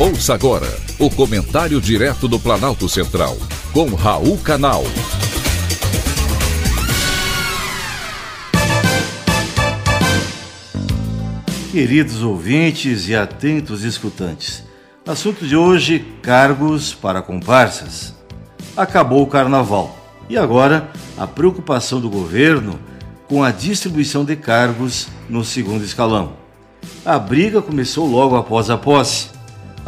Ouça agora o comentário direto do Planalto Central, com Raul Canal. Queridos ouvintes e atentos escutantes, assunto de hoje: cargos para comparsas. Acabou o carnaval e agora a preocupação do governo com a distribuição de cargos no segundo escalão. A briga começou logo após a posse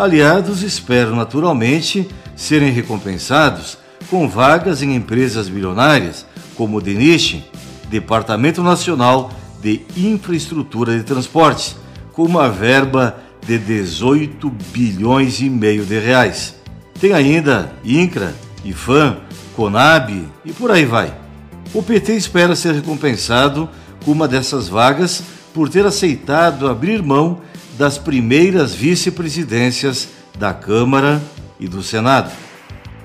aliados esperam naturalmente serem recompensados com vagas em empresas bilionárias como o DENISH, Departamento Nacional de Infraestrutura de Transportes, com uma verba de 18 bilhões e meio de reais. Tem ainda INCRA, IFAM, CONAB e por aí vai. O PT espera ser recompensado com uma dessas vagas por ter aceitado abrir mão das primeiras vice-presidências da Câmara e do Senado.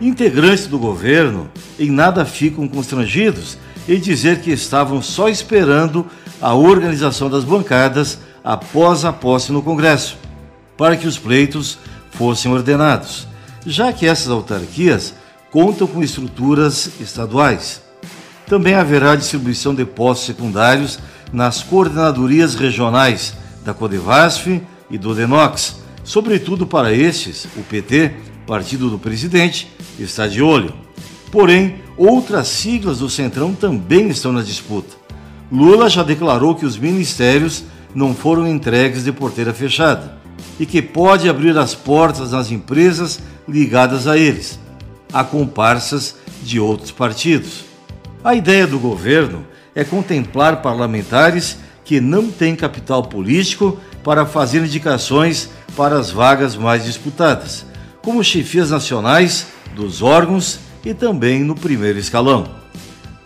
Integrantes do governo em nada ficam constrangidos em dizer que estavam só esperando a organização das bancadas após a posse no Congresso, para que os pleitos fossem ordenados, já que essas autarquias contam com estruturas estaduais. Também haverá distribuição de postos secundários nas coordenadorias regionais da Codevasf e do Denox. Sobretudo para estes, o PT, partido do presidente, está de olho. Porém, outras siglas do Centrão também estão na disputa. Lula já declarou que os ministérios não foram entregues de porteira fechada e que pode abrir as portas nas empresas ligadas a eles, a comparsas de outros partidos. A ideia do governo é contemplar parlamentares que não tem capital político para fazer indicações para as vagas mais disputadas, como chefias nacionais dos órgãos e também no primeiro escalão.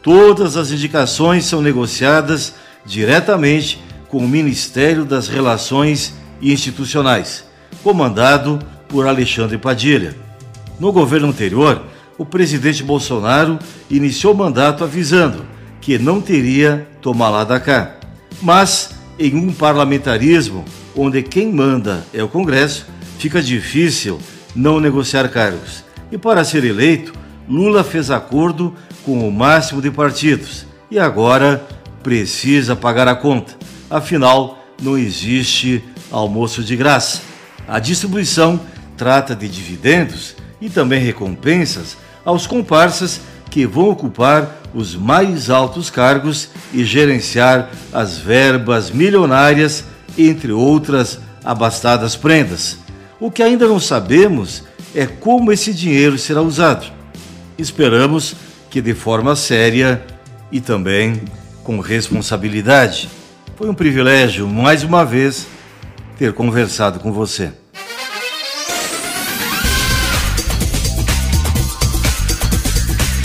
Todas as indicações são negociadas diretamente com o Ministério das Relações Institucionais, comandado por Alexandre Padilha. No governo anterior, o presidente Bolsonaro iniciou o mandato avisando que não teria tomar lá da cá. Mas em um parlamentarismo onde quem manda é o Congresso, fica difícil não negociar cargos. E para ser eleito, Lula fez acordo com o máximo de partidos e agora precisa pagar a conta. Afinal, não existe almoço de graça. A distribuição trata de dividendos e também recompensas aos comparsas que vão ocupar os mais altos cargos e gerenciar as verbas milionárias, entre outras abastadas prendas. O que ainda não sabemos é como esse dinheiro será usado. Esperamos que de forma séria e também com responsabilidade. Foi um privilégio, mais uma vez, ter conversado com você.